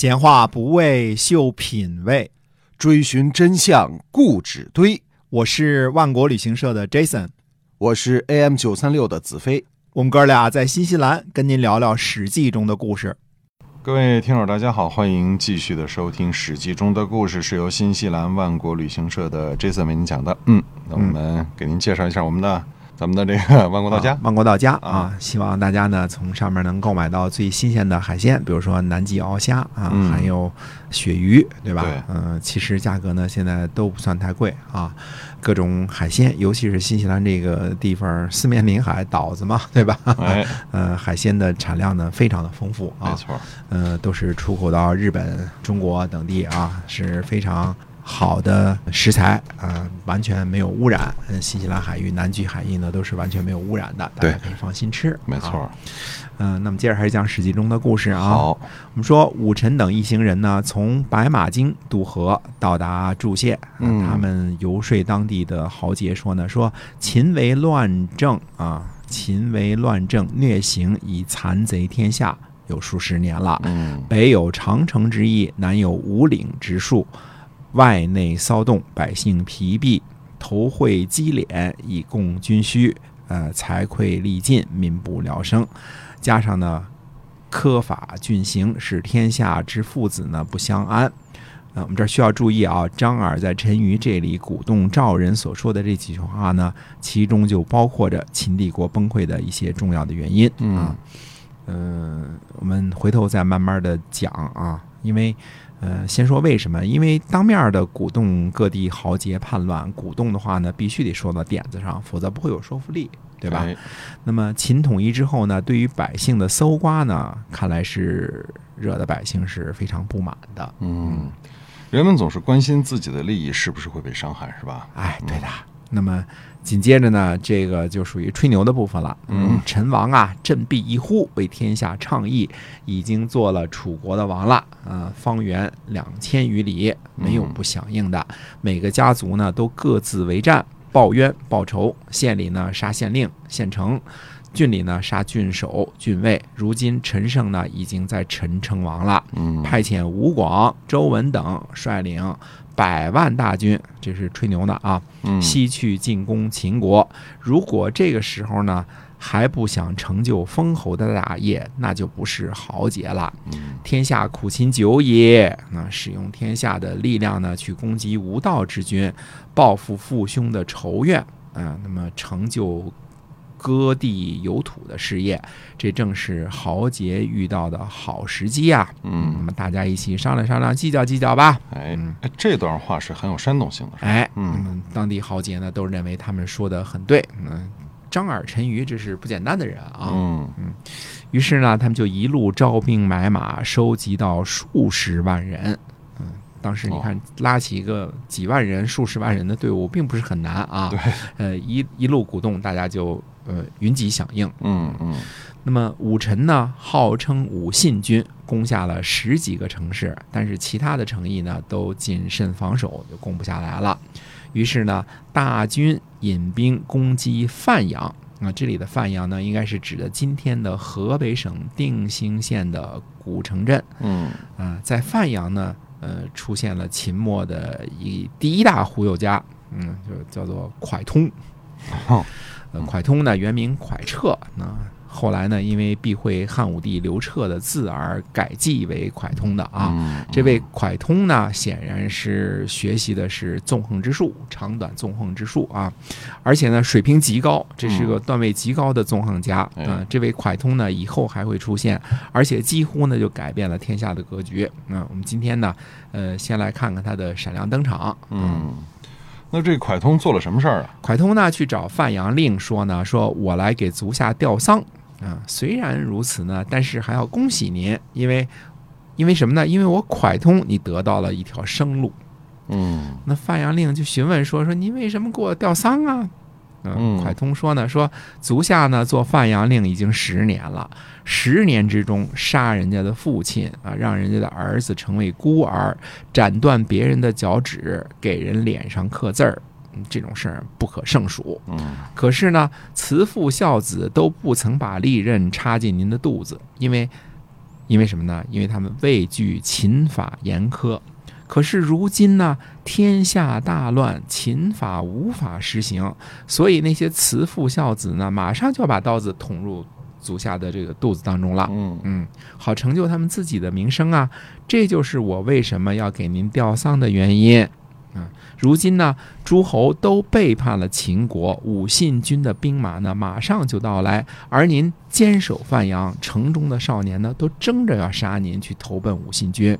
闲话不为秀品味，追寻真相固执堆。我是万国旅行社的 Jason，我是 AM 九三六的子飞。我们哥俩在新西兰跟您聊聊《史记》中的故事。各位听友，大家好，欢迎继续的收听《史记》中的故事，是由新西兰万国旅行社的 Jason 为您讲的。嗯，那我们给您介绍一下我们的。咱们的这个万国到家，万国到家啊！希望大家呢从上面能购买到最新鲜的海鲜，比如说南极鳌虾啊，还有鳕鱼，对吧？嗯，其实价格呢现在都不算太贵啊。各种海鲜，尤其是新西兰这个地方四面临海，岛子嘛，对吧？哎，呃，海鲜的产量呢非常的丰富啊，没错，呃，都是出口到日本、中国等地啊，是非常。好的食材啊，完全没有污染。嗯，新西兰海域、南极海域呢，都是完全没有污染的，大家可以放心吃。没错。嗯，那么接着还是讲《史记》中的故事啊。好，我们说武臣等一行人呢，从白马京渡河，到达驻县。嗯，他们游说当地的豪杰说呢，说秦为乱政啊，秦为乱政，虐行以残贼天下有数十年了。嗯，北有长城之役，南有五岭之戍。外内骚动，百姓疲弊，投会积敛以供军需，呃，财匮力尽，民不聊生。加上呢，苛法峻刑，使天下之父子呢不相安。啊，我们这儿需要注意啊，张耳在陈馀这里鼓动赵人所说的这几句话呢，其中就包括着秦帝国崩溃的一些重要的原因啊。嗯，我们回头再慢慢的讲啊，因为。呃，先说为什么？因为当面的鼓动各地豪杰叛乱，鼓动的话呢，必须得说到点子上，否则不会有说服力，对吧？那么秦统一之后呢，对于百姓的搜刮呢，看来是惹得百姓是非常不满的。嗯，人们总是关心自己的利益是不是会被伤害，是吧？哎，对的。那么。紧接着呢，这个就属于吹牛的部分了。嗯，陈王啊，振臂一呼，为天下倡议，已经做了楚国的王了。啊，方圆两千余里没有不响应的。每个家族呢，都各自为战，报冤报仇。县里呢，杀县令、县城；郡里呢，杀郡守、郡尉。如今陈胜呢，已经在陈称王了。嗯，派遣吴广、周文等率领。百万大军，这是吹牛的啊！西去进攻秦国。如果这个时候呢还不想成就封侯的大业，那就不是豪杰了。天下苦秦久矣，那使用天下的力量呢去攻击无道之君，报复父兄的仇怨啊，那么成就。割地有土的事业，这正是豪杰遇到的好时机啊！嗯，那么大家一起商量商量，计较计较吧。哎，这段话是很有煽动性的。哎，嗯，当地豪杰呢都认为他们说的很对。嗯，张耳陈馀这是不简单的人啊。嗯嗯，于是呢，他们就一路招兵买马，收集到数十万人。嗯，当时你看拉起一个几万人、数十万人的队伍，并不是很难啊。对，呃，一一路鼓动，大家就。呃，云集响应。嗯嗯。那么武臣呢，号称武信军，攻下了十几个城市，但是其他的城邑呢，都谨慎防守，就攻不下来了。于是呢，大军引兵攻击范阳。啊，这里的范阳呢，应该是指的今天的河北省定兴县的古城镇。嗯。啊，在范阳呢，呃，出现了秦末的一第一大忽悠家，嗯，就叫做蒯通。呃，蒯通呢原名蒯彻，那后来呢，因为避讳汉武帝刘彻的字而改记为蒯通的啊。这位蒯通呢，显然是学习的是纵横之术，长短纵横之术啊，而且呢，水平极高，这是个段位极高的纵横家啊。这位蒯通呢，以后还会出现，而且几乎呢就改变了天下的格局。那我们今天呢，呃，先来看看他的闪亮登场。嗯。那这蒯通做了什么事儿啊？蒯通呢，去找范阳令说呢，说我来给足下吊丧啊。虽然如此呢，但是还要恭喜您，因为因为什么呢？因为我蒯通，你得到了一条生路。嗯，那范阳令就询问说说您为什么给我吊丧啊？嗯，蒯通说呢，说足下呢做范阳令已经十年了，十年之中杀人家的父亲啊，让人家的儿子成为孤儿，斩断别人的脚趾，给人脸上刻字儿，这种事儿不可胜数。嗯，可是呢，慈父孝子都不曾把利刃插进您的肚子，因为因为什么呢？因为他们畏惧秦法严苛。可是如今呢，天下大乱，秦法无法实行，所以那些慈父孝子呢，马上就要把刀子捅入足下的这个肚子当中了。嗯嗯，好成就他们自己的名声啊！这就是我为什么要给您吊丧的原因。啊，如今呢，诸侯都背叛了秦国，武信军的兵马呢，马上就到来，而您坚守范阳，城中的少年呢，都争着要杀您，去投奔武信军。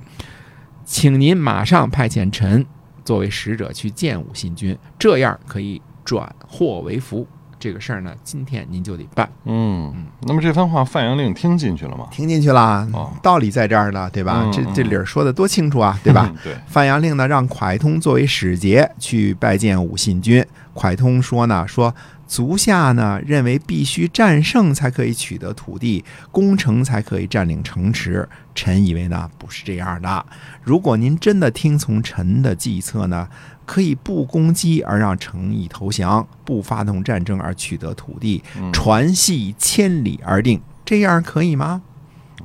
请您马上派遣臣作为使者去见武信君，这样可以转祸为福。这个事儿呢，今天您就得办。嗯，那么这番话范阳令听进去了吗？听进去了哦，道理在这儿呢，对吧？嗯这这嗯理儿说的多清楚啊，对吧？嗯 对，范阳令呢，让蒯通作为使节去拜见武信君。蒯通说呢，说足下呢认为必须战胜才可以取得土地，攻城才可以占领城池。臣以为呢不是这样的。如果您真的听从臣的计策呢，可以不攻击而让城邑投降，不发动战争而取得土地，嗯传系千里而定，这样可以吗？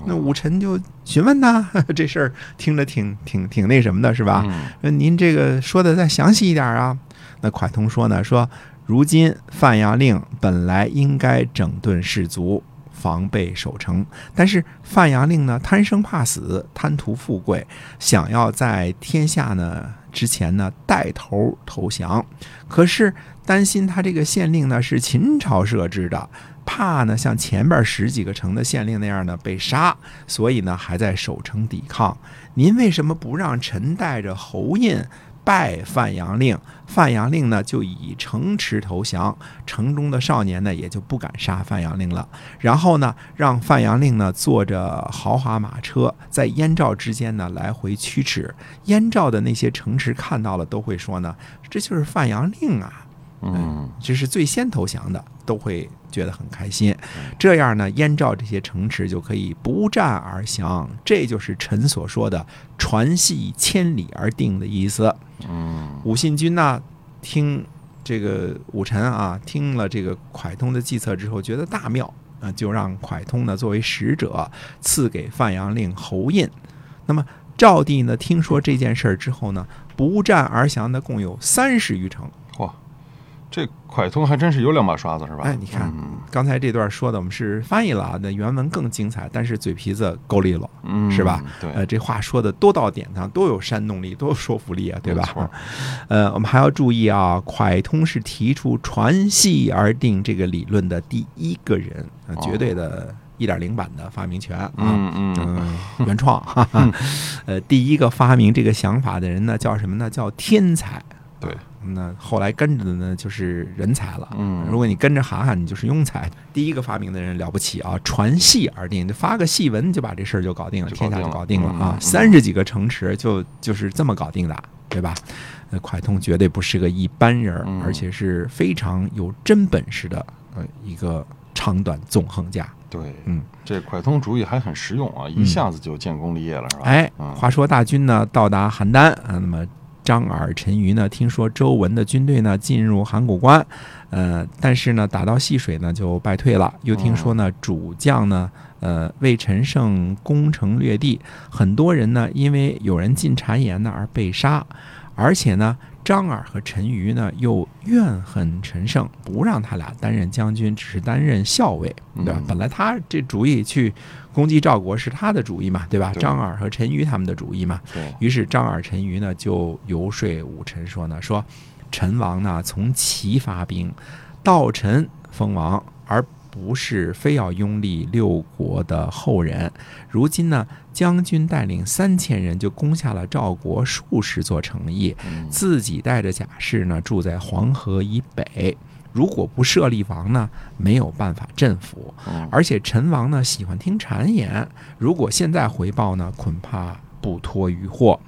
那武臣就询问呐，这事儿听着挺挺挺那什么的，是吧？那您这个说的再详细一点啊。那蒯通说呢，说如今范阳令本来应该整顿士卒，防备守城，但是范阳令呢贪生怕死，贪图富贵，想要在天下呢之前呢带头投降，可是担心他这个县令呢是秦朝设置的。怕呢，像前边十几个城的县令那样呢被杀，所以呢还在守城抵抗。您为什么不让臣带着侯印拜范阳令？范阳令呢就以城池投降，城中的少年呢也就不敢杀范阳令了。然后呢，让范阳令呢坐着豪华马车，在燕赵之间呢来回驱驰。燕赵的那些城池看到了都会说呢，这就是范阳令啊。嗯这是最先投降的，都会觉得很开心。这样呢，燕赵这些城池就可以不战而降，这就是臣所说的“传系千里而定”的意思。嗯武信君呢，听这个武臣啊，听了这个蒯通的计策之后，觉得大妙，啊，就让蒯通呢作为使者赐给范阳令侯印。那么赵帝呢，听说这件事儿之后呢，不战而降的共有三十余城。嚯，这蒯通还真是有两把刷子是吧？哎你看嗯刚才这段说的我们是翻译了啊，那原文更精彩，但是嘴皮子够利落。嗯，是吧？对，呃，这话说的多到点上，多有煽动力，多有说服力啊，对吧？呃，我们还要注意啊，蒯通是提出传系而定这个理论的第一个人，绝对的一点零版的发明权啊。嗯嗯嗯，原创，哈哈，呃，第一个发明这个想法的人呢，叫什么呢？叫天才。对，那后来跟着的呢，就是人才了。嗯如果你跟着韩寒，你就是庸才。第一个发明的人了不起啊，传戏而定，就发个戏文就把这事儿就搞定了，天下就搞定了啊三十几个城池就就是这么搞定的，对吧？那，蒯通绝对不是个一般人而且是非常有真本事的呃一个长短纵横家。对，嗯，这蒯通主意还很实用啊，一下子就建功立业了是吧？哎，嗯话说大军呢到达邯郸啊，那么张耳、陈馀呢听说周文的军队呢进入函谷关，呃，但是呢打到溪水呢就败退了，又听说呢主将呢呃魏陈胜攻城略地，很多人呢因为有人进谗言呢而被杀，而且呢。张耳和陈馀呢，又怨恨陈胜，不让他俩担任将军，只是担任校尉，对吧？嗯本来他这主意去攻击赵国是他的主意嘛，对吧？对张耳和陈馀他们的主意嘛。于是张耳、陈馀呢就游说武臣说呢，说陈王呢从齐发兵，道臣封王，而不是非要拥立六国的后人。如今呢，将军带领三千人就攻下了赵国数十座城邑，嗯自己带着甲士呢住在黄河以北。如果不设立王呢，没有办法镇服。嗯而且陈王呢喜欢听谗言，如果现在回报呢，恐怕不脱于祸。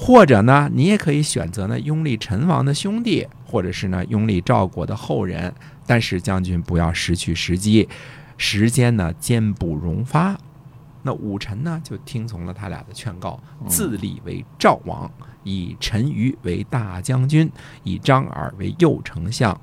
或者呢，你也可以选择呢拥立陈王的兄弟，或者是呢拥立赵国的后人。但是将军不要失去时机，时间呢坚不容发。那武臣呢就听从了他俩的劝告，自立为赵王，以陈馀为大将军，以张耳为右丞相，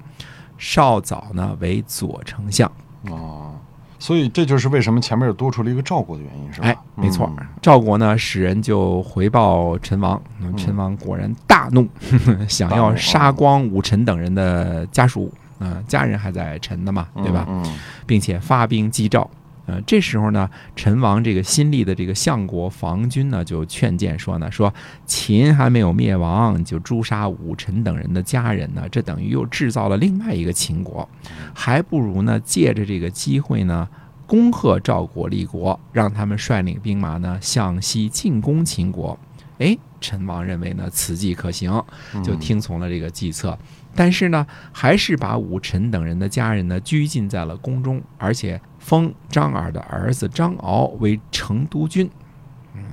少早呢为左丞相。哦，所以这就是为什么前面又多出了一个赵国的原因，是吧？哎，没错嗯。赵国呢，使人就回报陈王，陈王果然大怒，想要杀光武臣等人的家属，啊、家人还在陈的嘛，对吧？嗯，并且发兵击赵。呃，这时候呢，陈王这个新立的这个相国房军呢，就劝谏说呢，说秦还没有灭亡，就诛杀武臣等人的家人呢，这等于又制造了另外一个秦国，还不如呢，借着这个机会呢，恭贺赵国立国，让他们率领兵马呢向西进攻秦国。哎，陈王认为呢此计可行，嗯就听从了这个计策。但是呢，还是把武臣等人的家人呢拘禁在了宫中，而且封张耳的儿子张敖为成都君。嗯，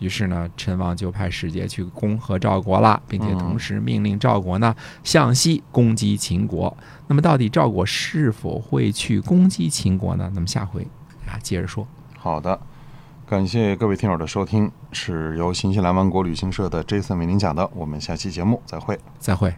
于是呢，陈王就派使节去恭贺赵国了，并且同时命令赵国呢向西攻击秦国。那么，到底赵国是否会去攻击秦国呢？那么下回啊接着说。好的，感谢各位听友的收听，是由新西兰王国旅行社的 Jason 为您讲的，我们下期节目再会。再会。